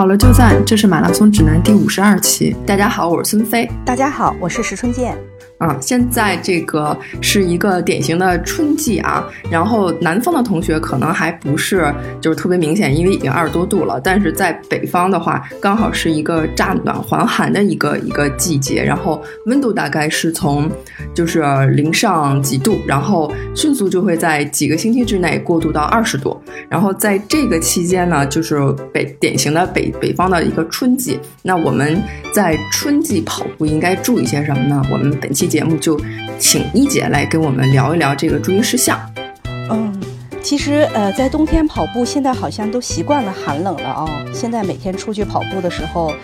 好了就赞，这是马拉松指南第五十二期。大家好，我是孙飞。大家好，我是石春健。啊，现在这个是一个典型的春季啊，然后南方的同学可能还不是就是特别明显，因为已经二十多度了。但是在北方的话，刚好是一个乍暖还寒的一个一个季节，然后温度大概是从就是零上几度，然后迅速就会在几个星期之内过渡到二十度。然后在这个期间呢，就是北典型的北北方的一个春季。那我们在春季跑步应该注意些什么呢？我们本期。节目就请一姐来跟我们聊一聊这个注意事项。嗯，其实呃，在冬天跑步，现在好像都习惯了寒冷了啊。现在每天出去跑步的时候，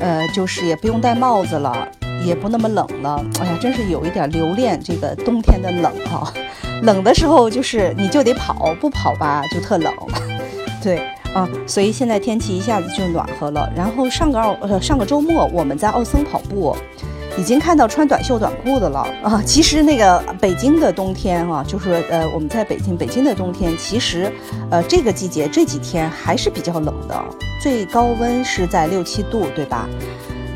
呃，就是也不用戴帽子了，也不那么冷了。哎呀，真是有一点留恋这个冬天的冷啊。冷的时候就是你就得跑，不跑吧就特冷。对啊，所以现在天气一下子就暖和了。然后上个奥呃上个周末我们在奥森跑步。已经看到穿短袖短裤的了啊！其实那个北京的冬天啊，就是呃，我们在北京，北京的冬天其实，呃，这个季节这几天还是比较冷的，最高温是在六七度，对吧？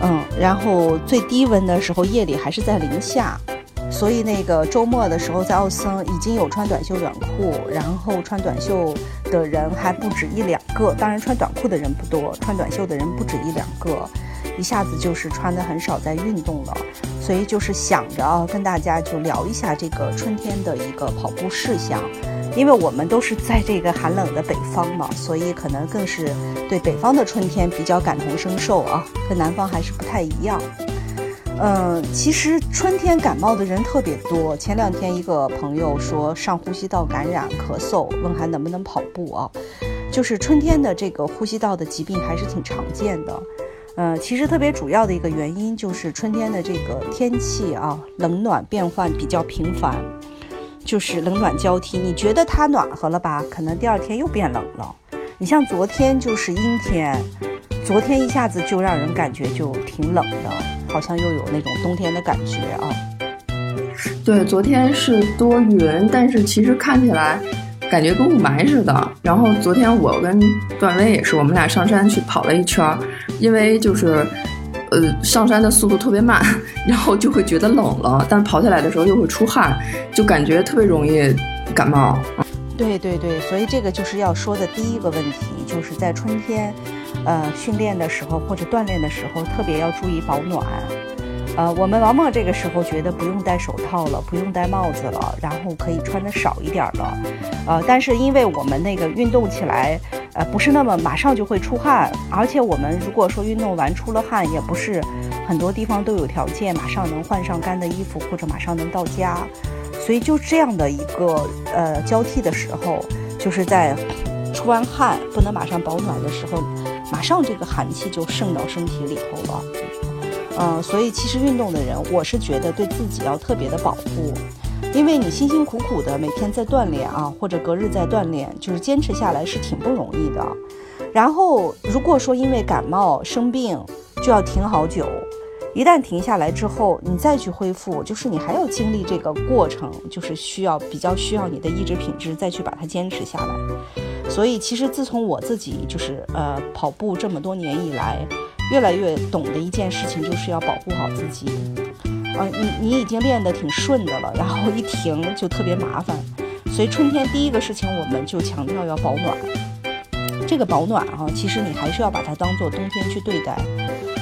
嗯，然后最低温的时候夜里还是在零下，所以那个周末的时候在奥森已经有穿短袖短裤，然后穿短袖的人还不止一两个，当然穿短裤的人不多，穿短袖的人不止一两个。一下子就是穿的很少，在运动了，所以就是想着啊，跟大家就聊一下这个春天的一个跑步事项，因为我们都是在这个寒冷的北方嘛，所以可能更是对北方的春天比较感同身受啊，跟南方还是不太一样。嗯，其实春天感冒的人特别多。前两天一个朋友说上呼吸道感染咳嗽，问还能不能跑步啊？就是春天的这个呼吸道的疾病还是挺常见的。呃，其实特别主要的一个原因就是春天的这个天气啊，冷暖变换比较频繁，就是冷暖交替。你觉得它暖和了吧？可能第二天又变冷了。你像昨天就是阴天，昨天一下子就让人感觉就挺冷的，好像又有那种冬天的感觉啊。对，昨天是多云，但是其实看起来。感觉跟雾霾似的。然后昨天我跟段威也是，我们俩上山去跑了一圈，因为就是，呃，上山的速度特别慢，然后就会觉得冷了，但跑起来的时候又会出汗，就感觉特别容易感冒。对对对，所以这个就是要说的第一个问题，就是在春天，呃，训练的时候或者锻炼的时候，特别要注意保暖。呃，我们往往这个时候觉得不用戴手套了，不用戴帽子了，然后可以穿的少一点了，呃，但是因为我们那个运动起来，呃，不是那么马上就会出汗，而且我们如果说运动完出了汗，也不是很多地方都有条件马上能换上干的衣服或者马上能到家，所以就这样的一个呃交替的时候，就是在出完汗不能马上保暖的时候，马上这个寒气就渗到身体里头了。嗯，所以其实运动的人，我是觉得对自己要特别的保护，因为你辛辛苦苦的每天在锻炼啊，或者隔日在锻炼，就是坚持下来是挺不容易的。然后如果说因为感冒生病就要停好久，一旦停下来之后，你再去恢复，就是你还要经历这个过程，就是需要比较需要你的意志品质再去把它坚持下来。所以其实自从我自己就是呃跑步这么多年以来。越来越懂的一件事情就是要保护好自己，啊，你你已经练得挺顺的了，然后一停就特别麻烦，所以春天第一个事情我们就强调要保暖。这个保暖啊，其实你还是要把它当做冬天去对待，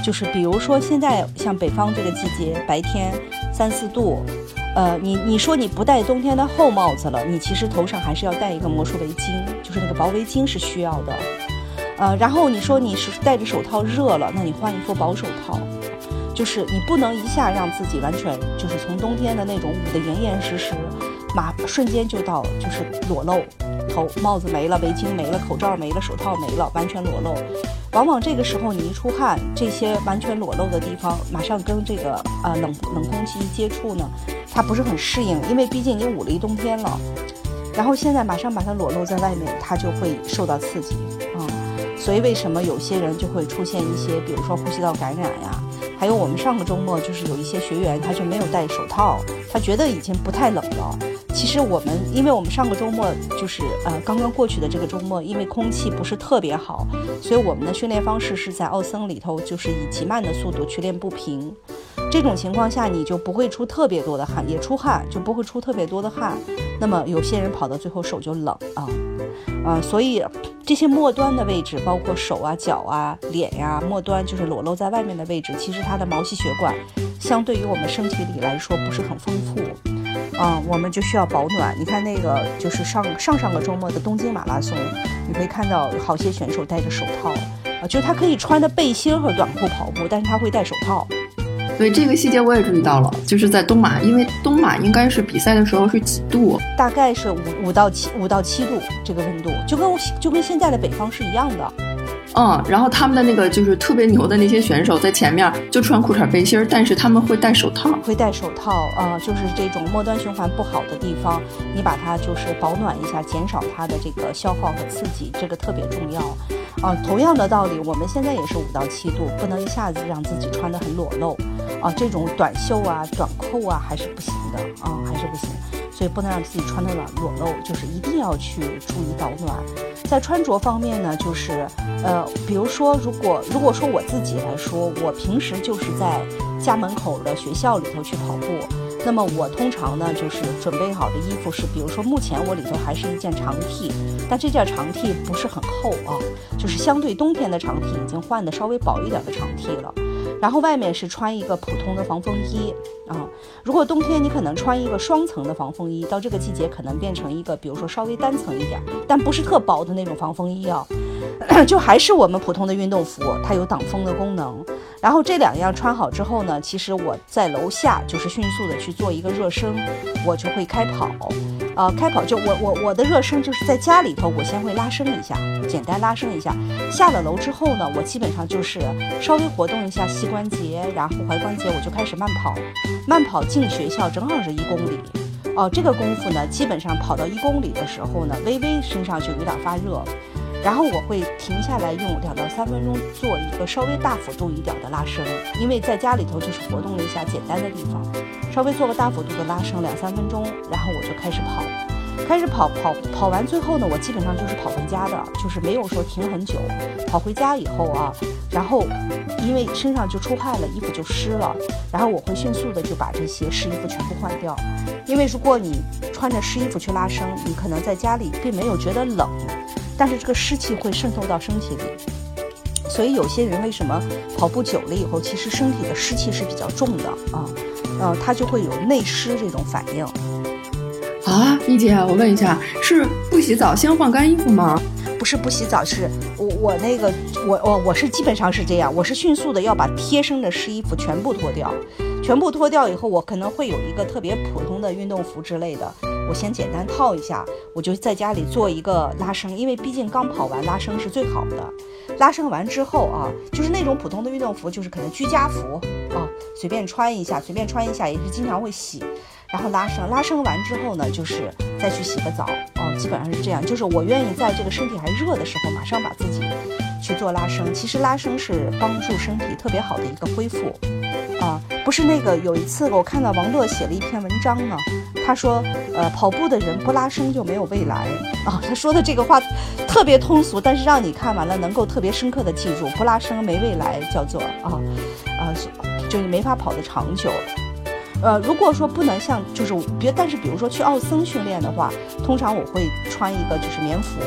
就是比如说现在像北方这个季节，白天三四度，呃，你你说你不戴冬天的厚帽子了，你其实头上还是要戴一个魔术围巾，就是那个薄围巾是需要的。呃，然后你说你是戴着手套热了，那你换一副薄手套，就是你不能一下让自己完全就是从冬天的那种捂得严严实实，马瞬间就到就是裸露，头帽子没了，围巾没了，口罩没了，手套没了，完全裸露。往往这个时候你一出汗，这些完全裸露的地方，马上跟这个呃冷冷空气一接触呢，它不是很适应，因为毕竟你捂了一冬天了，然后现在马上把它裸露在外面，它就会受到刺激啊。所以为什么有些人就会出现一些，比如说呼吸道感染呀？还有我们上个周末就是有一些学员，他就没有戴手套，他觉得已经不太冷了。其实我们，因为我们上个周末就是呃刚刚过去的这个周末，因为空气不是特别好，所以我们的训练方式是在奥森里头，就是以极慢的速度去练步频。这种情况下，你就不会出特别多的汗，也出汗就不会出特别多的汗。那么有些人跑到最后手就冷啊，啊，所以这些末端的位置，包括手啊、脚啊、脸呀，末端就是裸露在外面的位置，其实它的毛细血管相对于我们身体里来说不是很丰富啊，我们就需要保暖。你看那个就是上上上个周末的东京马拉松，你可以看到好些选手戴着手套啊，就是他可以穿的背心和短裤跑步，但是他会戴手套。对这个细节我也注意到了，就是在东马，因为东马应该是比赛的时候是几度？大概是五五到七五到七度这个温度，就跟就跟现在的北方是一样的。嗯，然后他们的那个就是特别牛的那些选手在前面就穿裤衩背心儿，但是他们会戴手套，会戴手套啊，就是这种末端循环不好的地方，你把它就是保暖一下，减少它的这个消耗和刺激，这个特别重要啊。同样的道理，我们现在也是五到七度，不能一下子让自己穿得很裸露啊，这种短袖啊、短裤啊还是不行的啊，还是不行。所以不能让自己穿的裸裸露，就是一定要去注意保暖。在穿着方面呢，就是呃，比如说，如果如果说我自己来说，我平时就是在家门口的学校里头去跑步，那么我通常呢就是准备好的衣服是，比如说目前我里头还是一件长 T，但这件长 T 不是很厚啊，就是相对冬天的长 T 已经换的稍微薄一点的长 T 了。然后外面是穿一个普通的防风衣啊。如果冬天你可能穿一个双层的防风衣，到这个季节可能变成一个，比如说稍微单层一点，但不是特薄的那种防风衣啊，就还是我们普通的运动服，它有挡风的功能。然后这两样穿好之后呢，其实我在楼下就是迅速的去做一个热身，我就会开跑。呃，开跑就我我我的热身就是在家里头，我先会拉伸一下，简单拉伸一下。下了楼之后呢，我基本上就是稍微活动一下膝关节，然后踝关节，我就开始慢跑。慢跑进学校正好是一公里，哦，这个功夫呢，基本上跑到一公里的时候呢，微微身上就有点发热。然后我会停下来用两到三分钟做一个稍微大幅度一点的拉伸，因为在家里头就是活动了一下简单的地方，稍微做个大幅度的拉伸两三分钟，然后我就开始跑，开始跑跑跑完最后呢，我基本上就是跑回家的，就是没有说停很久。跑回家以后啊，然后因为身上就出汗了，衣服就湿了，然后我会迅速的就把这些湿衣服全部换掉，因为如果你穿着湿衣服去拉伸，你可能在家里并没有觉得冷。但是这个湿气会渗透到身体里，所以有些人为什么跑步久了以后，其实身体的湿气是比较重的啊，呃，他就会有内湿这种反应。啊，一姐，我问一下，是不洗澡先换干衣服吗？不是不洗澡，是我我那个我我我是基本上是这样，我是迅速的要把贴身的湿衣服全部脱掉，全部脱掉以后，我可能会有一个特别普通的运动服之类的。我先简单套一下，我就在家里做一个拉伸，因为毕竟刚跑完，拉伸是最好的。拉伸完之后啊，就是那种普通的运动服，就是可能居家服啊，随便穿一下，随便穿一下也是经常会洗。然后拉伸，拉伸完之后呢，就是再去洗个澡哦，基本上是这样。就是我愿意在这个身体还热的时候，马上把自己去做拉伸。其实拉伸是帮助身体特别好的一个恢复啊。不是那个有一次我看到王乐写了一篇文章呢。他说：“呃，跑步的人不拉伸就没有未来啊。”他说的这个话特别通俗，但是让你看完了能够特别深刻的记住，不拉伸没未来，叫做啊啊，就是没法跑得长久。呃，如果说不能像就是别，但是比如说去奥森训练的话，通常我会穿一个就是棉服，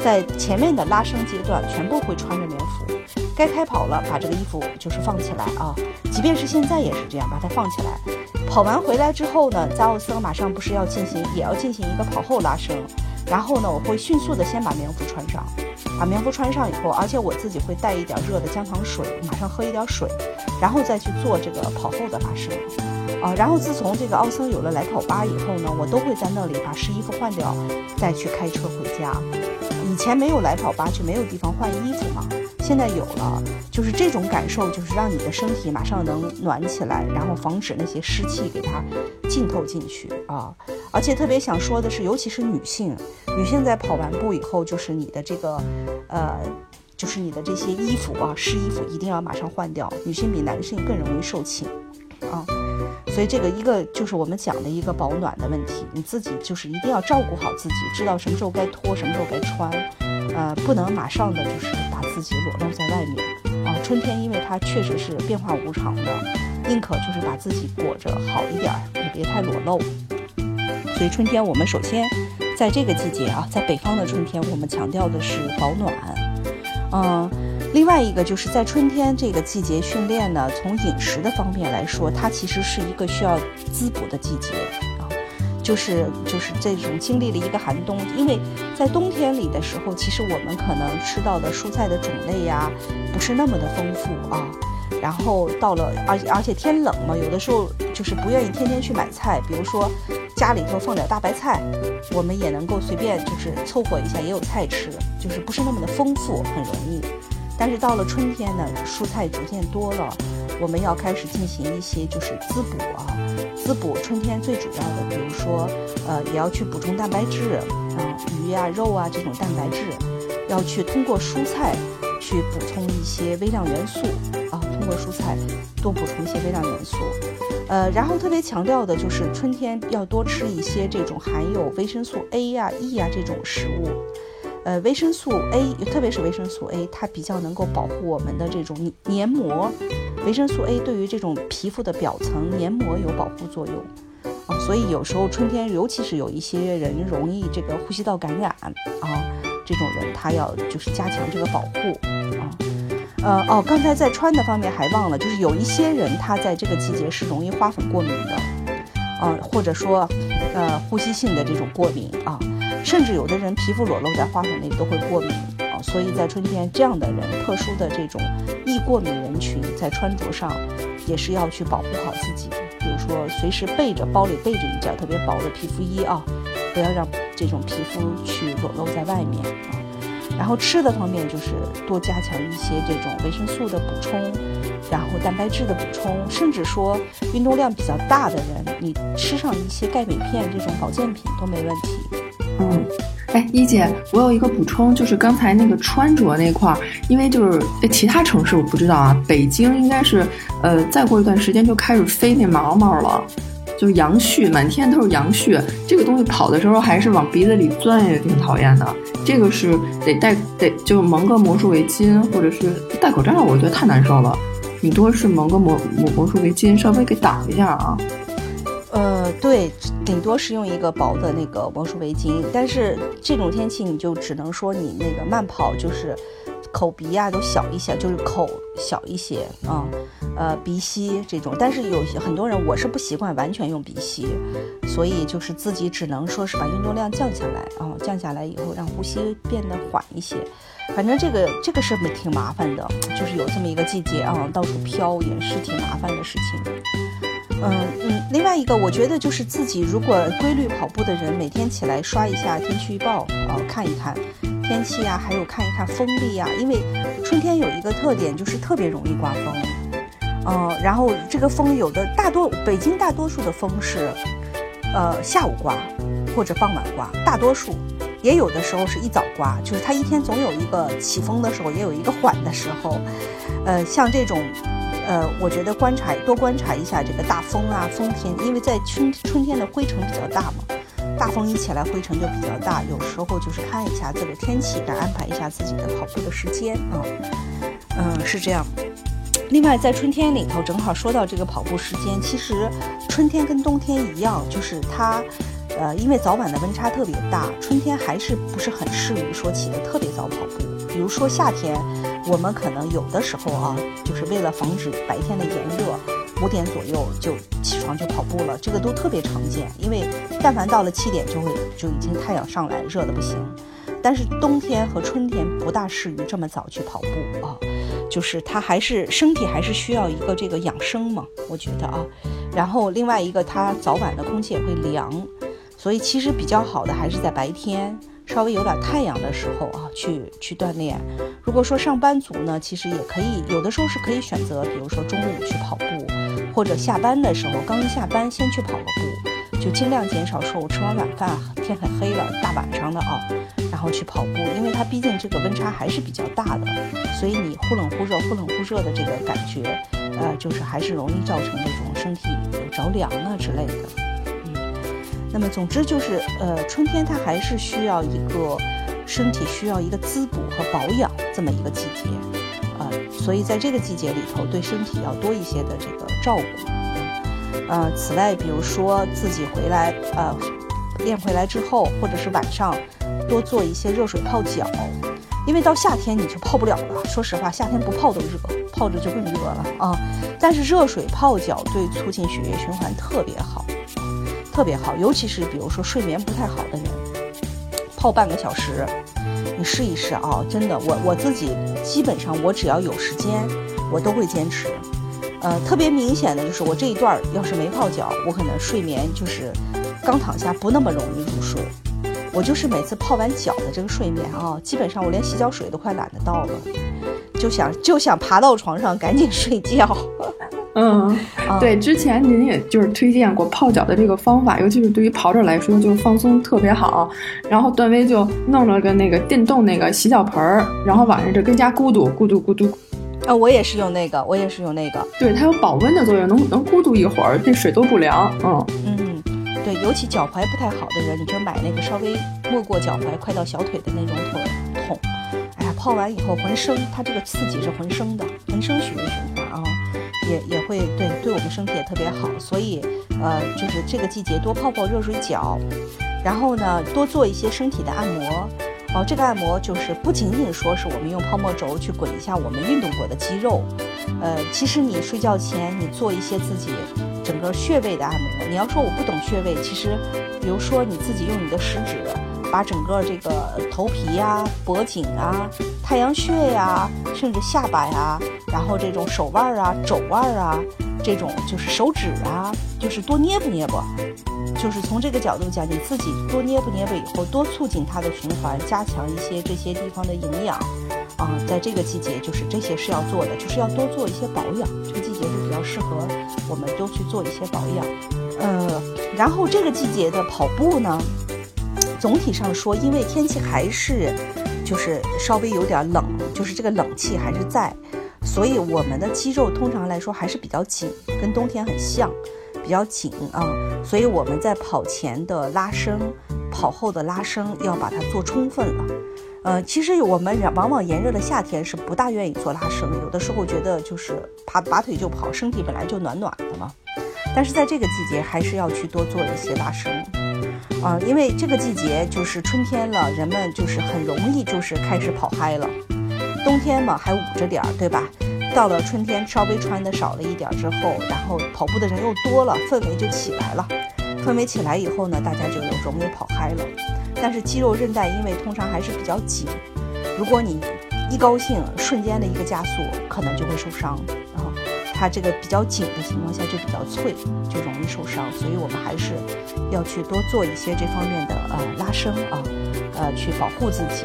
在前面的拉伸阶段全部会穿着棉服。该开跑了，把这个衣服就是放起来啊，即便是现在也是这样，把它放起来。跑完回来之后呢，在奥森马上不是要进行，也要进行一个跑后拉伸。然后呢，我会迅速的先把棉服穿上，把棉服穿上以后，而且我自己会带一点热的姜糖水，马上喝一点水，然后再去做这个跑后的拉伸。啊，然后自从这个奥森有了来跑吧以后呢，我都会在那里把湿衣服换掉，再去开车回家。以前没有来跑吧，就没有地方换衣服嘛。现在有了，就是这种感受，就是让你的身体马上能暖起来，然后防止那些湿气给它浸透进去啊。而且特别想说的是，尤其是女性，女性在跑完步以后，就是你的这个，呃，就是你的这些衣服啊，湿衣服一定要马上换掉。女性比男性更容易受侵啊，所以这个一个就是我们讲的一个保暖的问题，你自己就是一定要照顾好自己，知道什么时候该脱，什么时候该穿，呃，不能马上的就是把自己裸露在外面啊。春天因为它确实是变化无常的，宁可就是把自己裹着好一点儿，也别太裸露。所以春天我们首先。在这个季节啊，在北方的春天，我们强调的是保暖。嗯，另外一个就是在春天这个季节训练呢，从饮食的方面来说，它其实是一个需要滋补的季节。就是就是这种经历了一个寒冬，因为在冬天里的时候，其实我们可能吃到的蔬菜的种类呀，不是那么的丰富啊。然后到了，而且而且天冷嘛，有的时候就是不愿意天天去买菜，比如说。家里头放点大白菜，我们也能够随便就是凑合一下，也有菜吃，就是不是那么的丰富，很容易。但是到了春天呢，蔬菜逐渐多了，我们要开始进行一些就是滋补啊，滋补春天最主要的，比如说呃，也要去补充蛋白质，啊，鱼啊、肉啊这种蛋白质，要去通过蔬菜去补充一些微量元素啊，通过蔬菜多补充一些微量元素。呃，然后特别强调的就是春天要多吃一些这种含有维生素 A 呀、E 呀这种食物。呃，维生素 A，特别是维生素 A，它比较能够保护我们的这种黏膜。维生素 A 对于这种皮肤的表层黏膜有保护作用啊，所以有时候春天，尤其是有一些人容易这个呼吸道感染啊，这种人他要就是加强这个保护啊。呃哦，刚才在穿的方面还忘了，就是有一些人他在这个季节是容易花粉过敏的，啊，或者说，呃，呼吸性的这种过敏啊，甚至有的人皮肤裸露在花粉内都会过敏啊，所以在春天这样的人，特殊的这种易过敏人群，在穿着上也是要去保护好自己，比如说随时备着包里备着一件特别薄的皮肤衣啊，不要让这种皮肤去裸露在外面啊。然后吃的方面就是多加强一些这种维生素的补充，然后蛋白质的补充，甚至说运动量比较大的人，你吃上一些钙镁片这种保健品都没问题。嗯，哎，一姐，我有一个补充，就是刚才那个穿着那块儿，因为就是其他城市我不知道啊，北京应该是呃再过一段时间就开始飞那毛毛了。就是杨絮，满天都是杨絮。这个东西跑的时候还是往鼻子里钻，也挺讨厌的。这个是得戴，得就蒙个魔术围巾，或者是戴口罩。我觉得太难受了。顶多是蒙个魔魔魔术围巾，稍微给挡一下啊。呃，对，顶多是用一个薄的那个魔术围巾。但是这种天气，你就只能说你那个慢跑就是。口鼻呀都小一些，就是口小一些啊，呃鼻息这种，但是有些很多人我是不习惯完全用鼻息，所以就是自己只能说是把运动量降下来啊，降下来以后让呼吸变得缓一些。反正这个这个是挺麻烦的，就是有这么一个季节啊，到处飘也是挺麻烦的事情。嗯嗯，另外一个我觉得就是自己如果规律跑步的人，每天起来刷一下天气预报啊，看一看。天气啊，还有看一看风力啊，因为春天有一个特点，就是特别容易刮风。嗯，然后这个风有的大多北京大多数的风是，呃下午刮或者傍晚刮，大多数也有的时候是一早刮，就是它一天总有一个起风的时候，也有一个缓的时候。呃，像这种，呃，我觉得观察多观察一下这个大风啊风天，因为在春春天的灰尘比较大嘛。大风一起来，灰尘就比较大。有时候就是看一下这个天气，来安排一下自己的跑步的时间啊。嗯，是这样。另外，在春天里头，正好说到这个跑步时间，其实春天跟冬天一样，就是它，呃，因为早晚的温差特别大，春天还是不是很适宜说起得特别早跑步。比如说夏天，我们可能有的时候啊，就是为了防止白天的炎热。五点左右就起床去跑步了，这个都特别常见。因为但凡到了七点，就会就已经太阳上来，热的不行。但是冬天和春天不大适于这么早去跑步啊，就是它还是身体还是需要一个这个养生嘛，我觉得啊。然后另外一个，它早晚的空气也会凉，所以其实比较好的还是在白天。稍微有点太阳的时候啊，去去锻炼。如果说上班族呢，其实也可以，有的时候是可以选择，比如说中午去跑步，或者下班的时候刚一下班先去跑个步，就尽量减少说我吃完晚饭天很黑了，大晚上的啊，然后去跑步，因为它毕竟这个温差还是比较大的，所以你忽冷忽热、忽冷忽热的这个感觉，呃，就是还是容易造成这种身体有着凉啊之类的。嗯，那么总之就是，呃，春天它还是需要一个身体需要一个滋补和保养这么一个季节，呃，所以在这个季节里头，对身体要多一些的这个照顾。呃，此外，比如说自己回来，呃，练回来之后，或者是晚上多做一些热水泡脚，因为到夏天你就泡不了了。说实话，夏天不泡都热，泡着就更热了啊。但是热水泡脚对促进血液循环特别好，特别好。尤其是比如说睡眠不太好的人，泡半个小时，你试一试啊！真的，我我自己基本上我只要有时间，我都会坚持。呃，特别明显的就是我这一段要是没泡脚，我可能睡眠就是刚躺下不那么容易入睡。我就是每次泡完脚的这个睡眠啊，基本上我连洗脚水都快懒得倒了，就想就想爬到床上赶紧睡觉。嗯，对，之前您也就是推荐过泡脚的这个方法，尤其是对于跑者来说，就是放松特别好。然后段威就弄了个那个电动那个洗脚盆儿，然后晚上就跟家咕嘟咕嘟咕嘟。啊，我也是用那个，我也是用那个，对，它有保温的作用，能能咕嘟一会儿，这水都不凉。嗯嗯，对，尤其脚踝不太好的人，你就买那个稍微没过脚踝，快到小腿的那种桶桶。哎呀，泡完以后浑身，它这个刺激是浑身的，浑身血液循环啊，也也会对对我们身体也特别好。所以呃，就是这个季节多泡泡热水脚，然后呢，多做一些身体的按摩。哦，这个按摩就是不仅仅说是我们用泡沫轴去滚一下我们运动过的肌肉，呃，其实你睡觉前你做一些自己整个穴位的按摩。你要说我不懂穴位，其实，比如说你自己用你的食指把整个这个头皮呀、脖颈啊、太阳穴呀，甚至下巴呀，然后这种手腕啊、肘腕啊，这种就是手指啊，就是多捏不捏不。就是从这个角度讲，你自己多捏不捏吧，以后多促进它的循环，加强一些这些地方的营养，啊，在这个季节就是这些是要做的，就是要多做一些保养。这个季节是比较适合我们多去做一些保养。呃，然后这个季节的跑步呢，总体上说，因为天气还是就是稍微有点冷，就是这个冷气还是在，所以我们的肌肉通常来说还是比较紧，跟冬天很像。比较紧啊，所以我们在跑前的拉伸、跑后的拉伸要把它做充分了。呃，其实我们往往炎热的夏天是不大愿意做拉伸，有的时候觉得就是爬拔腿就跑，身体本来就暖暖的嘛。但是在这个季节还是要去多做一些拉伸啊，因为这个季节就是春天了，人们就是很容易就是开始跑嗨了，冬天嘛还捂着点儿，对吧？到了春天，稍微穿的少了一点之后，然后跑步的人又多了，氛围就起来了。氛围起来以后呢，大家就容易跑嗨了。但是肌肉韧带因为通常还是比较紧，如果你一高兴，瞬间的一个加速，可能就会受伤。它这个比较紧的情况下就比较脆，就容易受伤。所以我们还是要去多做一些这方面的呃拉伸啊，呃去保护自己。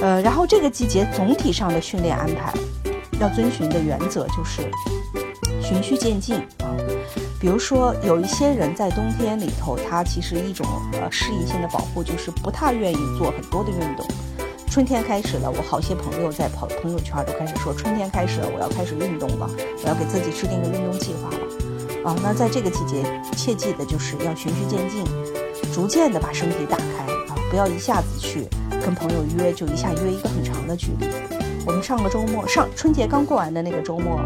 呃，然后这个季节总体上的训练安排。要遵循的原则就是循序渐进啊。比如说，有一些人在冬天里头，他其实一种呃适应性的保护就是不太愿意做很多的运动。春天开始了，我好些朋友在跑朋友圈都开始说，春天开始了，我要开始运动了，我要给自己制定个运动计划了。啊，那在这个季节，切记的就是要循序渐进，逐渐的把身体打开啊，不要一下子去跟朋友约，就一下约一个很长的距离。我们上个周末，上春节刚过完的那个周末，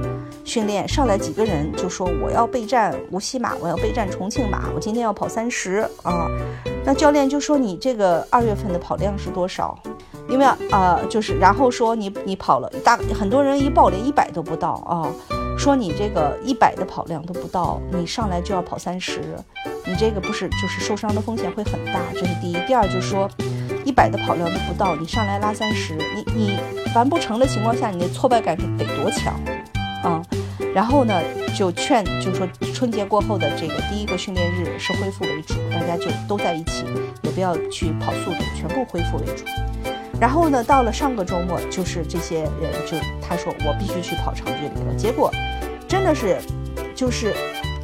训练上来几个人就说我要备战无锡马，我要备战重庆马，我今天要跑三十啊。那教练就说你这个二月份的跑量是多少？因为啊，就是然后说你你跑了大很多人一报连一百都不到啊，说你这个一百的跑量都不到，你上来就要跑三十，你这个不是就是受伤的风险会很大，这是第一。第二就是说。一百的跑量都不到，你上来拉三十，你你完不成的情况下，你的挫败感是得多强啊？然后呢，就劝，就说春节过后的这个第一个训练日是恢复为主，大家就都在一起，也不要去跑速度，全部恢复为主。然后呢，到了上个周末，就是这些人就他说我必须去跑长距离了，结果真的是就是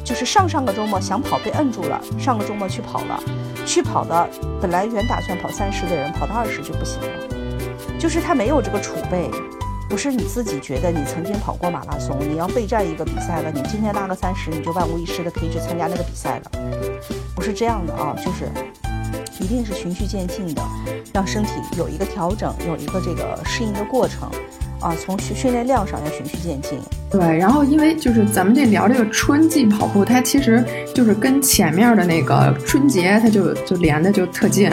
就是上上个周末想跑被摁住了，上个周末去跑了。去跑的，本来原打算跑三十的人，跑到二十就不行了，就是他没有这个储备。不是你自己觉得你曾经跑过马拉松，你要备战一个比赛了，你今天拉个三十，你就万无一失的可以去参加那个比赛了，不是这样的啊，就是一定是循序渐进的，让身体有一个调整，有一个这个适应的过程。啊，从训训练量上要循序渐进。对，然后因为就是咱们这聊这个春季跑步，它其实就是跟前面的那个春节，它就就连的就特近。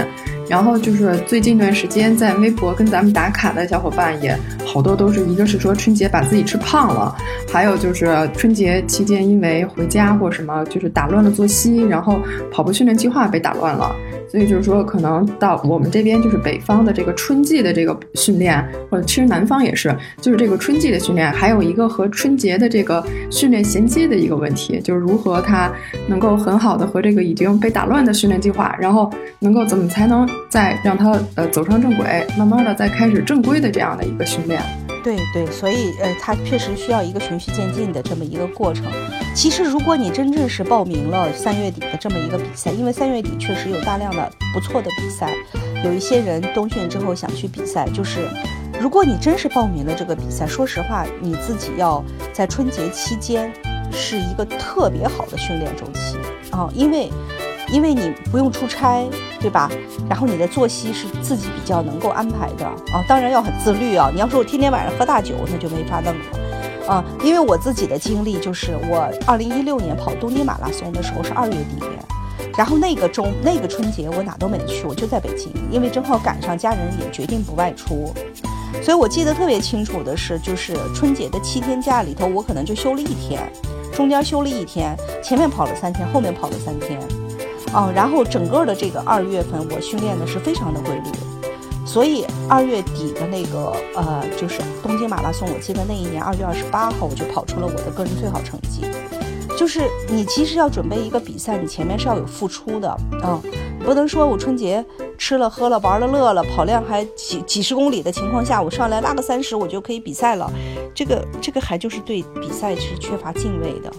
然后就是最近一段时间在微博跟咱们打卡的小伙伴也好多，都是一个是说春节把自己吃胖了，还有就是春节期间因为回家或什么，就是打乱了作息，然后跑步训练计划被打乱了。所以就是说，可能到我们这边就是北方的这个春季的这个训练，或者其实南方也是，就是这个春季的训练，还有一个和春节的这个训练衔接的一个问题，就是如何它能够很好的和这个已经被打乱的训练计划，然后能够怎么才能再让他呃走上正轨，慢慢的再开始正规的这样的一个训练。对对，所以呃，他确实需要一个循序渐进的这么一个过程。其实，如果你真正是报名了三月底的这么一个比赛，因为三月底确实有大量的不错的比赛，有一些人冬训之后想去比赛，就是如果你真是报名了这个比赛，说实话，你自己要在春节期间是一个特别好的训练周期啊，因为。因为你不用出差，对吧？然后你的作息是自己比较能够安排的啊，当然要很自律啊。你要说我天天晚上喝大酒，那就没法弄了啊。因为我自己的经历就是，我二零一六年跑东京马拉松的时候是二月底，然后那个周那个春节我哪都没去，我就在北京，因为正好赶上家人也决定不外出，所以我记得特别清楚的是，就是春节的七天假里头，我可能就休了一天，中间休了一天，前面跑了三天，后面跑了三天。哦，然后整个的这个二月份，我训练的是非常的规律，所以二月底的那个呃，就是东京马拉松，我记得那一年二月二十八号，我就跑出了我的个人最好成绩。就是你其实要准备一个比赛，你前面是要有付出的啊，不能说我春节吃了喝了玩了乐了，跑量还几几十公里的情况下，我上来拉个三十，我就可以比赛了，这个这个还就是对比赛是缺乏敬畏的。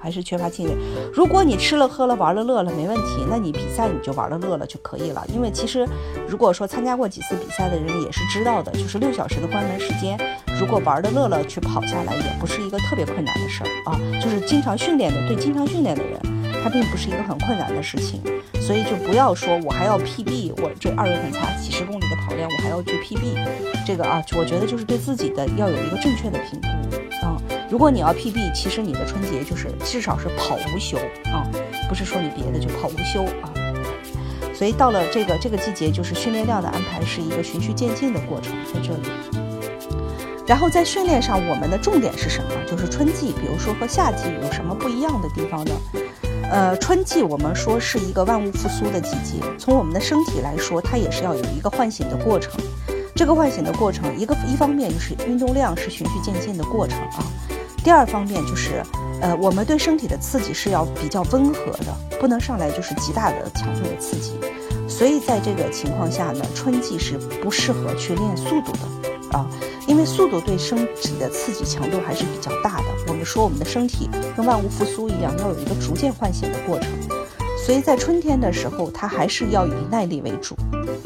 还是缺乏敬畏。如果你吃了喝了玩了乐了没问题，那你比赛你就玩了乐了就可以了。因为其实如果说参加过几次比赛的人也是知道的，就是六小时的关门时间，如果玩的乐了去跑下来，也不是一个特别困难的事儿啊。就是经常训练的，对经常训练的人，它并不是一个很困难的事情。所以就不要说我还要 PB，我这二月份才几十公里的跑量，我还要去 PB，这个啊，我觉得就是对自己的要有一个正确的评估啊。如果你要 PB，其实你的春节就是至少是跑无休啊，不是说你别的就跑无休啊。所以到了这个这个季节，就是训练量的安排是一个循序渐进的过程在这里。然后在训练上，我们的重点是什么？就是春季，比如说和夏季有什么不一样的地方呢？呃，春季我们说是一个万物复苏的季节，从我们的身体来说，它也是要有一个唤醒的过程。这个唤醒的过程，一个一方面就是运动量是循序渐进的过程啊。第二方面就是，呃，我们对身体的刺激是要比较温和的，不能上来就是极大的强度的刺激。所以在这个情况下呢，春季是不适合去练速度的啊，因为速度对身体的刺激强度还是比较大的。我们说我们的身体跟万物复苏一样，要有一个逐渐唤醒的过程。所以在春天的时候，它还是要以耐力为主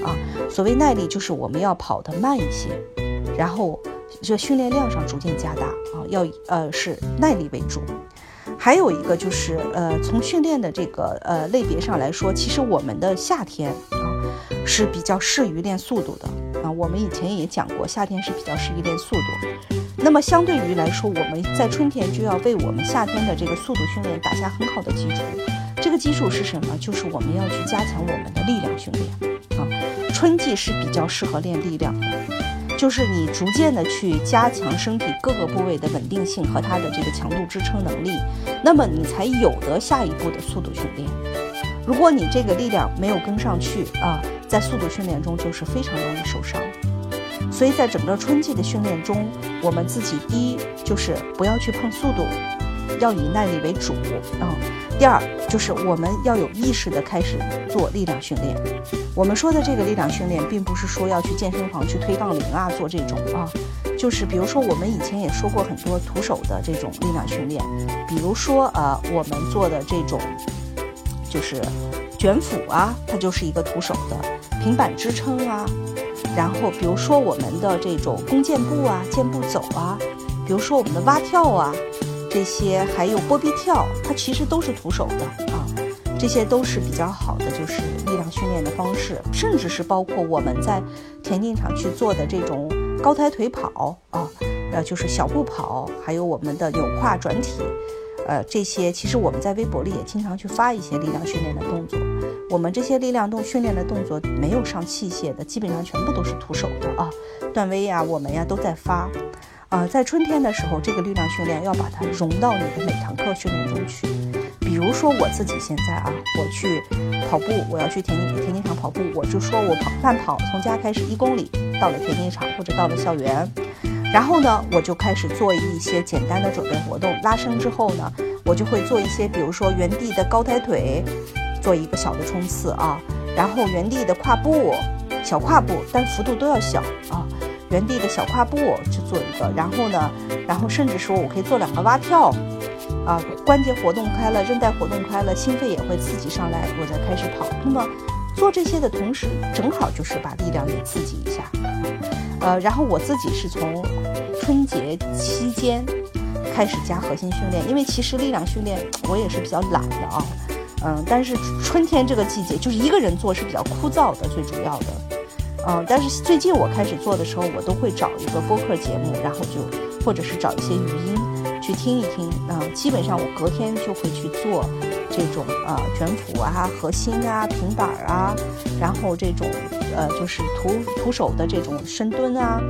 啊。所谓耐力，就是我们要跑得慢一些，然后。这训练量上逐渐加大啊，要呃是耐力为主，还有一个就是呃从训练的这个呃类别上来说，其实我们的夏天啊是比较适于练速度的啊。我们以前也讲过，夏天是比较适于练速度。那么相对于来说，我们在春天就要为我们夏天的这个速度训练打下很好的基础。这个基础是什么？就是我们要去加强我们的力量训练啊。春季是比较适合练力量。就是你逐渐的去加强身体各个部位的稳定性和它的这个强度支撑能力，那么你才有得下一步的速度训练。如果你这个力量没有跟上去啊，在速度训练中就是非常容易受伤。所以在整个春季的训练中，我们自己第一就是不要去碰速度，要以耐力为主啊。第二就是我们要有意识的开始做力量训练。我们说的这个力量训练，并不是说要去健身房去推杠铃啊，做这种啊，就是比如说我们以前也说过很多徒手的这种力量训练，比如说呃我们做的这种，就是卷腹啊，它就是一个徒手的平板支撑啊。然后比如说我们的这种弓箭步啊、箭步走啊，比如说我们的蛙跳啊，这些还有波比跳，它其实都是徒手的啊。这些都是比较好的，就是力量训练的方式，甚至是包括我们在田径场去做的这种高抬腿跑啊，呃，就是小步跑，还有我们的扭胯转体，呃，这些其实我们在微博里也经常去发一些力量训练的动作。我们这些力量动训练的动作没有上器械的，基本上全部都是徒手的啊。段威呀，我们呀都在发。啊，在春天的时候，这个力量训练要把它融到你的每堂课训练中去。比如说我自己现在啊，我去跑步，我要去田径田径场跑步，我就说我跑慢跑，从家开始一公里到了田径场或者到了校园，然后呢，我就开始做一些简单的准备活动，拉伸之后呢，我就会做一些，比如说原地的高抬腿，做一个小的冲刺啊，然后原地的跨步，小跨步，但幅度都要小啊，原地的小跨步去做一个，然后呢，然后甚至说我可以做两个蛙跳。啊，关节活动开了，韧带活动开了，心肺也会刺激上来，我再开始跑。那么做这些的同时，正好就是把力量也刺激一下。呃，然后我自己是从春节期间开始加核心训练，因为其实力量训练我也是比较懒的啊。嗯，但是春天这个季节就是一个人做是比较枯燥的，最主要的。嗯，但是最近我开始做的时候，我都会找一个播客节目，然后就或者是找一些语音。去听一听嗯，基本上我隔天就会去做这种呃卷腹啊、核心啊、平板儿啊，然后这种呃就是徒徒手的这种深蹲啊，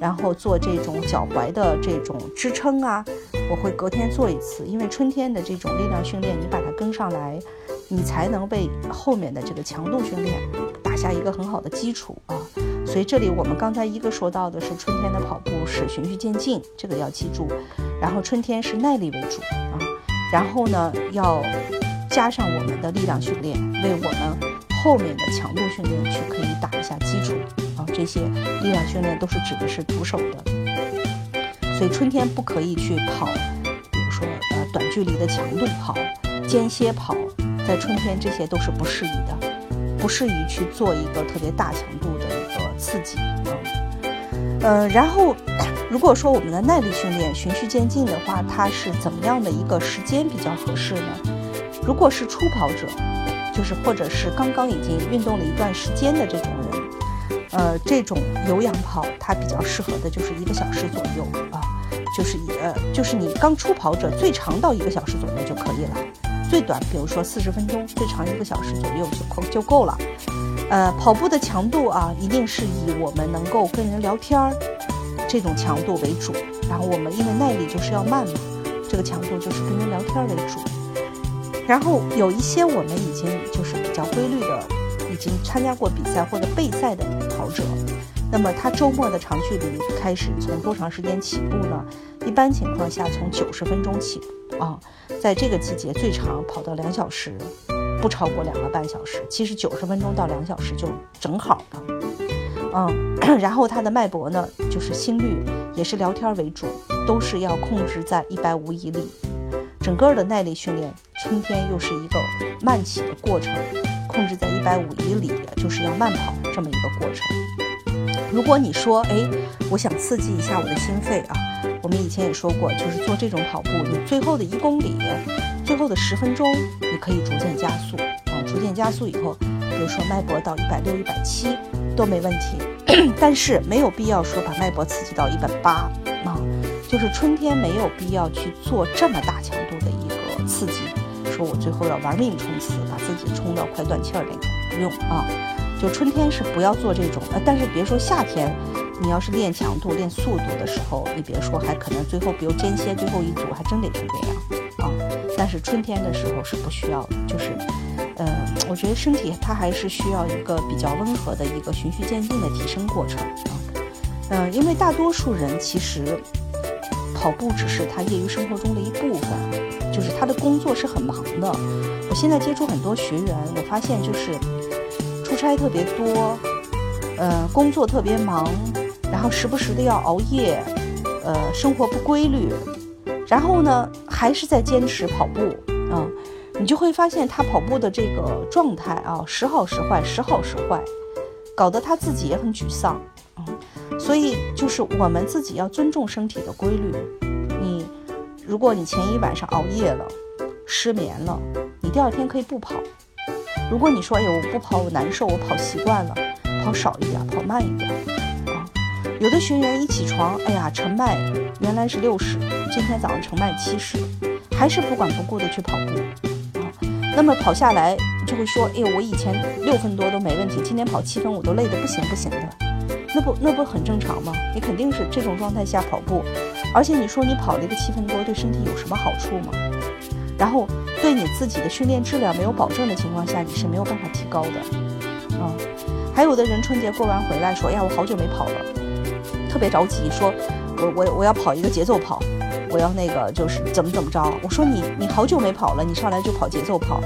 然后做这种脚踝的这种支撑啊，我会隔天做一次，因为春天的这种力量训练，你把它跟上来，你才能为后面的这个强度训练打下一个很好的基础啊。所以这里我们刚才一个说到的是春天的跑步是循序渐进，这个要记住。然后春天是耐力为主啊，然后呢要加上我们的力量训练，为我们后面的强度训练去可以打一下基础啊。这些力量训练都是指的是徒手的，所以春天不可以去跑，比如说呃短距离的强度跑、间歇跑，在春天这些都是不适宜的。不适宜去做一个特别大强度的一个刺激啊，呃，然后如果说我们的耐力训练循序渐进的话，它是怎么样的一个时间比较合适呢？如果是初跑者，就是或者是刚刚已经运动了一段时间的这种人，呃，这种有氧跑它比较适合的就是一个小时左右啊，就是呃，就是你刚初跑者最长到一个小时左右就可以了。最短，比如说四十分钟，最长一个小时左右就够就够了。呃，跑步的强度啊，一定是以我们能够跟人聊天儿这种强度为主。然后我们因为耐力就是要慢嘛，这个强度就是跟人聊天为主。然后有一些我们已经就是比较规律的，已经参加过比赛或者备赛的跑者，那么他周末的长距离开始从多长时间起步呢？一般情况下从九十分钟起步啊。在这个季节，最长跑到两小时，不超过两个半小时。其实九十分钟到两小时就正好了。嗯，然后他的脉搏呢，就是心率也是聊天为主，都是要控制在一百五以里。整个的耐力训练，春天又是一个慢起的过程，控制在一百五以里，就是要慢跑这么一个过程。如果你说，哎，我想刺激一下我的心肺啊。我们以前也说过，就是做这种跑步，你最后的一公里，最后的十分钟，你可以逐渐加速啊，逐渐加速以后，比如说脉搏到一百六、一百七都没问题，但是没有必要说把脉搏刺激到一百八啊，就是春天没有必要去做这么大强度的一个刺激，说我最后要玩命冲刺，把自己冲到快断气儿那种，不用啊，就春天是不要做这种，呃，但是别说夏天。你要是练强度、练速度的时候，你别说，还可能最后比如间歇最后一组还真得是这样啊。但是春天的时候是不需要，就是，嗯，我觉得身体它还是需要一个比较温和的一个循序渐进的提升过程啊。嗯，因为大多数人其实跑步只是他业余生活中的一部分，就是他的工作是很忙的。我现在接触很多学员，我发现就是差特别多，呃，工作特别忙。然后时不时的要熬夜，呃，生活不规律，然后呢，还是在坚持跑步啊。你就会发现他跑步的这个状态啊，时好时坏，时好时坏，搞得他自己也很沮丧。嗯，所以就是我们自己要尊重身体的规律。你如果你前一晚上熬夜了，失眠了，你第二天可以不跑。如果你说哎呦我不跑我难受，我跑习惯了，跑少一点，跑慢一点。啊，有的学员一起床，哎呀，晨脉原来是六十，今天早上晨脉七十，还是不管不顾的去跑步。啊那么跑下来就会说，哎呦，我以前六分多都没问题，今天跑七分我都累得不行不行的，那不那不很正常吗？你肯定是这种状态下跑步，而且你说你跑了一个七分多，对身体有什么好处吗？然后对你自己的训练质量没有保证的情况下，你是没有办法提高的。嗯，还有的人春节过完回来说，哎呀，我好久没跑了，特别着急，说我我我要跑一个节奏跑。我要那个就是怎么怎么着？我说你你好久没跑了，你上来就跑节奏跑，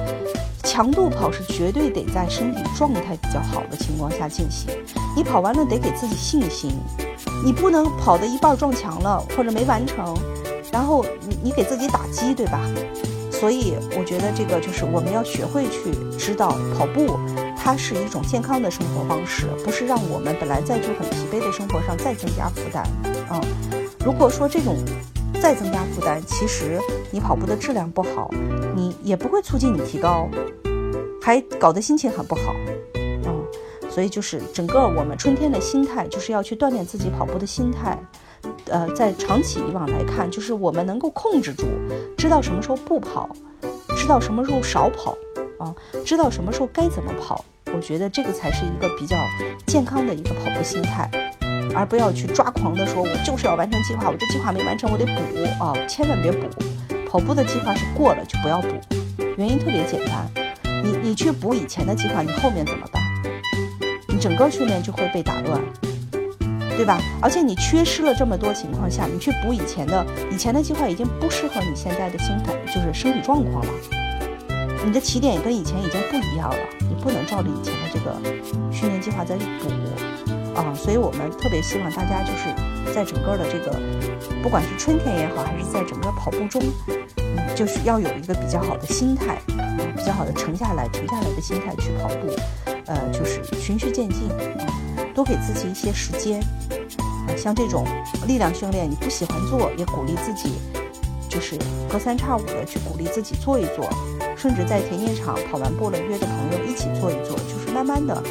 强度跑是绝对得在身体状态比较好的情况下进行。你跑完了得给自己信心，你不能跑的一半撞墙了或者没完成，然后你你给自己打击，对吧？所以我觉得这个就是我们要学会去知道跑步，它是一种健康的生活方式，不是让我们本来在就很疲惫的生活上再增加负担啊。如果说这种。再增加负担，其实你跑步的质量不好，你也不会促进你提高，还搞得心情很不好，嗯，所以就是整个我们春天的心态，就是要去锻炼自己跑步的心态，呃，在长期以往来看，就是我们能够控制住，知道什么时候不跑，知道什么时候少跑，啊，知道什么时候该怎么跑，我觉得这个才是一个比较健康的一个跑步心态。而不要去抓狂的说，我就是要完成计划，我这计划没完成，我得补啊！千万别补，跑步的计划是过了就不要补，原因特别简单，你你去补以前的计划，你后面怎么办？你整个训练就会被打乱，对吧？而且你缺失了这么多情况下，你去补以前的以前的计划已经不适合你现在的心态，就是身体状况了，你的起点跟以前已经不一样了，你不能照着以前的这个训练计划再去补。啊，所以我们特别希望大家就是在整个的这个，不管是春天也好，还是在整个跑步中，嗯，就是要有一个比较好的心态，比较好的沉下来、沉下来的心态去跑步，呃，就是循序渐进，多给自己一些时间，啊，像这种力量训练，你不喜欢做，也鼓励自己，就是隔三差五的去鼓励自己做一做，甚至在田径场跑完步了，约着朋友一起做一做，就是慢慢的。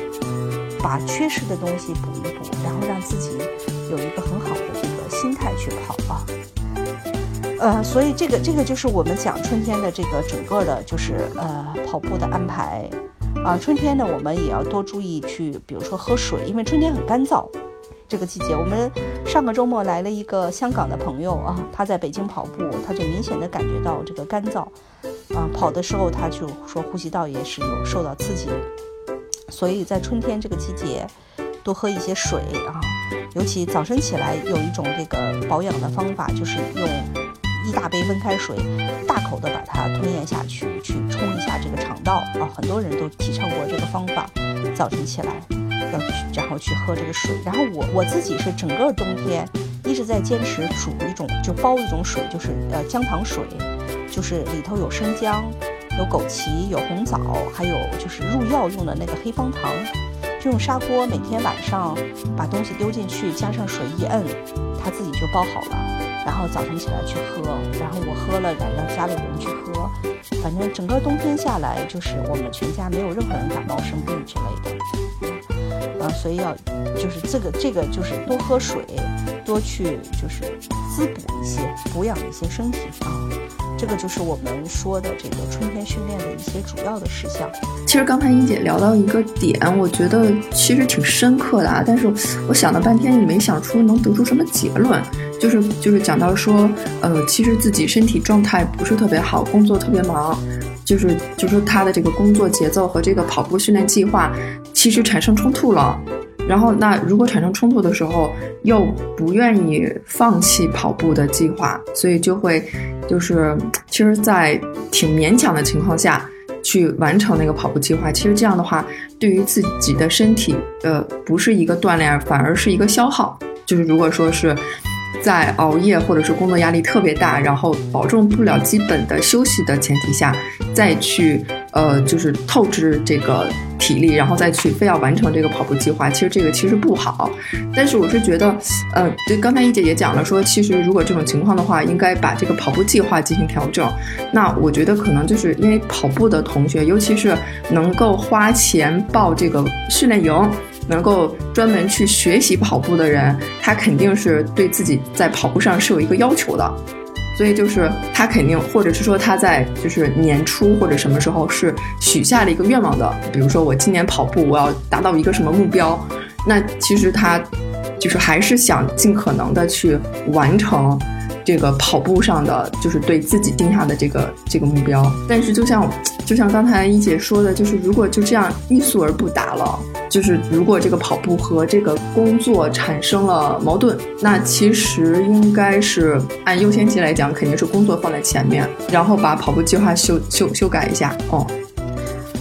把缺失的东西补一补，然后让自己有一个很好的这个心态去跑啊。呃，所以这个这个就是我们讲春天的这个整个的，就是呃跑步的安排啊。春天呢，我们也要多注意去，比如说喝水，因为春天很干燥。这个季节，我们上个周末来了一个香港的朋友啊，他在北京跑步，他就明显的感觉到这个干燥啊，跑的时候他就说呼吸道也是有受到刺激。所以在春天这个季节，多喝一些水啊，尤其早晨起来有一种这个保养的方法，就是用一大杯温开水，大口的把它吞咽下去，去冲一下这个肠道啊。很多人都提倡过这个方法，早晨起来要去，然后去喝这个水。然后我我自己是整个冬天一直在坚持煮一种，就煲一种水，就是呃姜糖水，就是里头有生姜。有枸杞，有红枣，还有就是入药用的那个黑方糖，就用砂锅每天晚上把东西丢进去，加上水一摁，它自己就煲好了。然后早晨起来去喝，然后我喝了，然后家里人去喝，反正整个冬天下来，就是我们全家没有任何人感冒生病之类的。啊，所以要就是这个这个就是多喝水，多去就是滋补一些，补养一些身体啊。这个就是我们说的这个春天训练的一些主要的事项。其实刚才英姐聊到一个点，我觉得其实挺深刻的啊，但是我想了半天也没想出能得出什么结论。就是就是讲到说，呃，其实自己身体状态不是特别好，工作特别忙，就是就是他的这个工作节奏和这个跑步训练计划其实产生冲突了。然后那如果产生冲突的时候，又不愿意放弃跑步的计划，所以就会。就是，其实，在挺勉强的情况下去完成那个跑步计划，其实这样的话，对于自己的身体，呃，不是一个锻炼，反而是一个消耗。就是如果说是在熬夜或者是工作压力特别大，然后保证不了基本的休息的前提下，再去呃就是透支这个体力，然后再去非要完成这个跑步计划，其实这个其实不好。但是我是觉得，呃，对，刚才一姐也讲了，说其实如果这种情况的话，应该把这个跑步计划进行调整。那我觉得可能就是因为跑步的同学，尤其是能够花钱报这个训练营。能够专门去学习跑步的人，他肯定是对自己在跑步上是有一个要求的，所以就是他肯定，或者是说他在就是年初或者什么时候是许下了一个愿望的，比如说我今年跑步我要达到一个什么目标，那其实他就是还是想尽可能的去完成。这个跑步上的就是对自己定下的这个这个目标，但是就像就像刚才一姐说的，就是如果就这样欲速而不达了，就是如果这个跑步和这个工作产生了矛盾，那其实应该是按优先级来讲，肯定是工作放在前面，然后把跑步计划修修修改一下哦。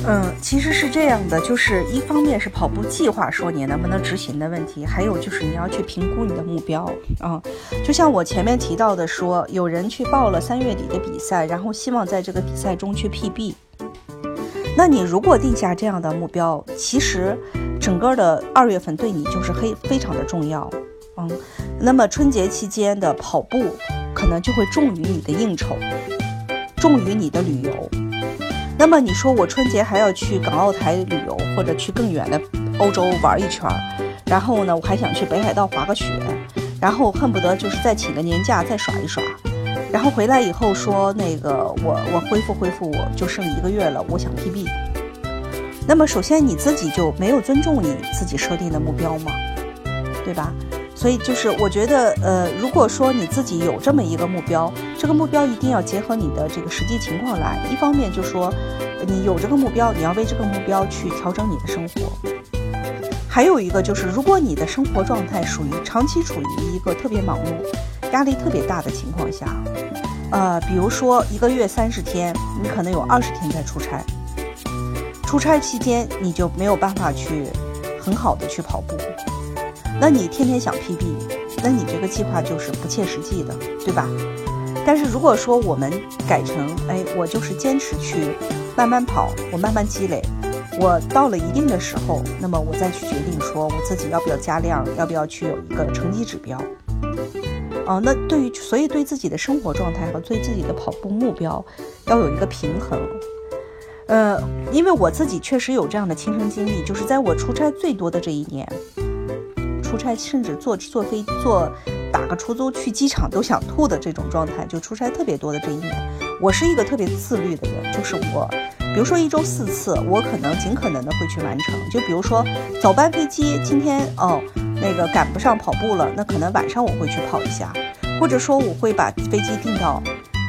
嗯其实是这样的，就是一方面是跑步计划说你能不能执行的问题，还有就是你要去评估你的目标啊。就像我前面提到的，说有人去报了三月底的比赛，然后希望在这个比赛中去 PB。那你如果定下这样的目标，其实整个的二月份对你就是非非常的重要。嗯，那么春节期间的跑步可能就会重于你的应酬，重于你的旅游。那么你说我春节还要去港澳台旅游，或者去更远的欧洲玩一圈儿，然后呢，我还想去北海道滑个雪，然后恨不得就是再请个年假再耍一耍，然后回来以后说那个我我恢复恢复，我就剩一个月了，我想 PB。那么首先你自己就没有尊重你自己设定的目标吗？对吧？所以就是我觉得，呃，如果说你自己有这么一个目标，这个目标一定要结合你的这个实际情况来。一方面就说，你有这个目标，你要为这个目标去调整你的生活。还有一个就是，如果你的生活状态属于长期处于一个特别忙碌、压力特别大的情况下，呃，比如说一个月三十天，你可能有二十天在出差，出差期间你就没有办法去很好的去跑步。那你天天想 PB，那你这个计划就是不切实际的，对吧？但是如果说我们改成，哎，我就是坚持去慢慢跑，我慢慢积累，我到了一定的时候，那么我再去决定说我自己要不要加量，要不要去有一个成绩指标。哦，那对于所以对自己的生活状态和对自己的跑步目标要有一个平衡。呃，因为我自己确实有这样的亲身经历，就是在我出差最多的这一年。出差甚至坐坐飞坐打个出租去机场都想吐的这种状态，就出差特别多的这一年，我是一个特别自律的人，就是我，比如说一周四次，我可能尽可能的会去完成。就比如说早班飞机今天哦那个赶不上跑步了，那可能晚上我会去跑一下，或者说我会把飞机订到。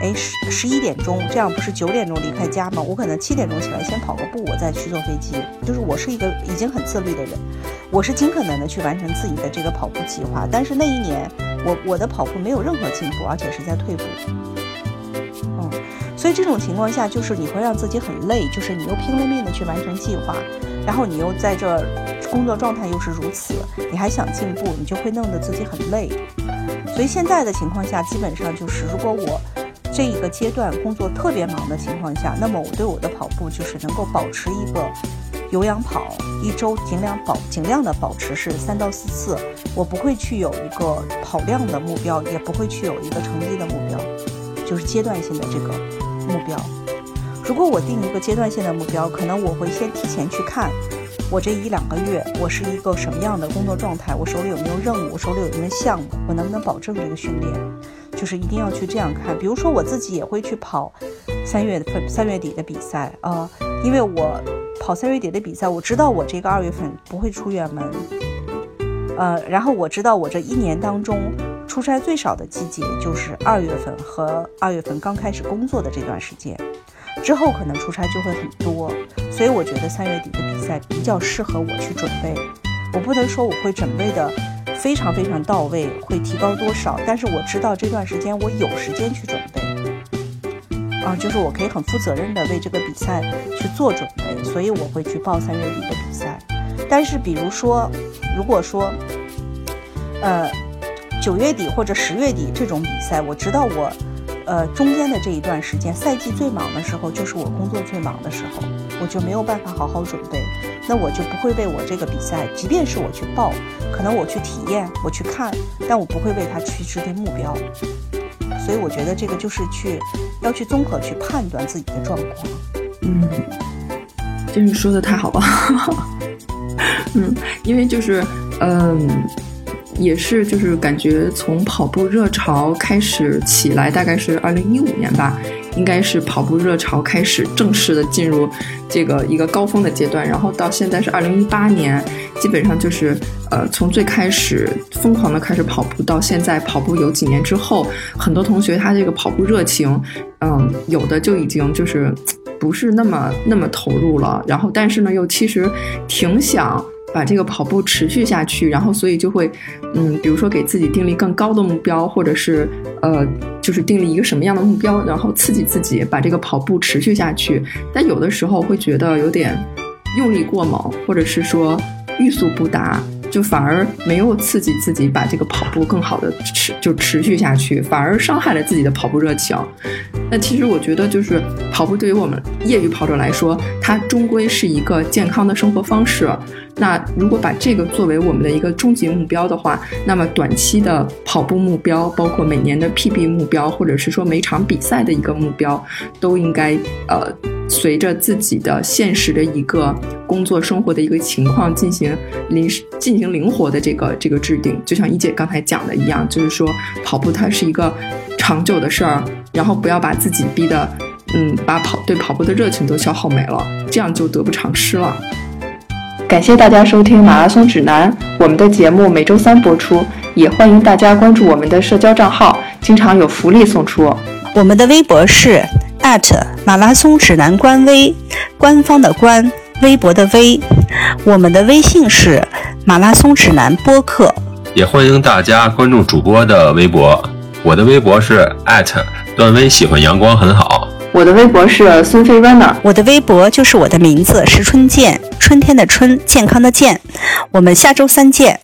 哎，十十一点钟，这样不是九点钟离开家吗？我可能七点钟起来先跑个步，我再去坐飞机。就是我是一个已经很自律的人，我是尽可能的去完成自己的这个跑步计划。但是那一年，我我的跑步没有任何进步，而且是在退步。嗯，所以这种情况下，就是你会让自己很累，就是你又拼了命的去完成计划，然后你又在这工作状态又是如此，你还想进步，你就会弄得自己很累。所以现在的情况下，基本上就是如果我。这一个阶段工作特别忙的情况下，那么我对我的跑步就是能够保持一个有氧跑，一周尽量保尽量的保持是三到四次，我不会去有一个跑量的目标，也不会去有一个成绩的目标，就是阶段性的这个目标。如果我定一个阶段性的目标，可能我会先提前去看我这一两个月我是一个什么样的工作状态，我手里有没有任务，我手里有没有项目，我能不能保证这个训练。就是一定要去这样看，比如说我自己也会去跑三月份、三月底的比赛啊，因为我跑三月底的比赛，我知道我这个二月份不会出远门，呃，然后我知道我这一年当中出差最少的季节就是二月份和二月份刚开始工作的这段时间，之后可能出差就会很多，所以我觉得三月底的比赛比较适合我去准备，我不能说我会准备的。非常非常到位，会提高多少？但是我知道这段时间我有时间去准备，啊，就是我可以很负责任的为这个比赛去做准备，所以我会去报三月底的比赛。但是比如说，如果说，呃，九月底或者十月底这种比赛，我知道我，呃，中间的这一段时间，赛季最忙的时候，就是我工作最忙的时候，我就没有办法好好准备，那我就不会为我这个比赛，即便是我去报，可能我去体验，我去看，但我不会为它去制定目标。所以我觉得这个就是去要去综合去判断自己的状况。嗯，真是说的太好了。嗯，因为就是嗯，也是就是感觉从跑步热潮开始起来，大概是二零一五年吧，应该是跑步热潮开始正式的进入这个一个高峰的阶段，然后到现在是二零一八年，基本上就是呃从最开始疯狂的开始跑步到现在跑步有几年之后，很多同学他这个跑步热情，嗯，有的就已经就是不是那么那么投入了，然后但是呢又其实挺想。把这个跑步持续下去，然后所以就会，嗯，比如说给自己定立更高的目标，或者是呃，就是定立一个什么样的目标，然后刺激自己把这个跑步持续下去。但有的时候会觉得有点用力过猛，或者是说欲速不达。就反而没有刺激自己把这个跑步更好的持就持续下去，反而伤害了自己的跑步热情。那其实我觉得，就是跑步对于我们业余跑者来说，它终归是一个健康的生活方式。那如果把这个作为我们的一个终极目标的话，那么短期的跑步目标，包括每年的 PB 目标，或者是说每场比赛的一个目标，都应该呃。随着自己的现实的一个工作生活的一个情况进行临时进行灵活的这个这个制定，就像一姐刚才讲的一样，就是说跑步它是一个长久的事儿，然后不要把自己逼得嗯把跑对跑步的热情都消耗没了，这样就得不偿失了。感谢大家收听马拉松指南，我们的节目每周三播出，也欢迎大家关注我们的社交账号，经常有福利送出。我们的微博是。马拉松指南官微，官方的官，微博的微。我们的微信是马拉松指南播客，也欢迎大家关注主播的微博。我的微博是段威，喜欢阳光很好。我的微博是孙飞 runner，我的微博就是我的名字石春健，春天的春，健康的健。我们下周三见。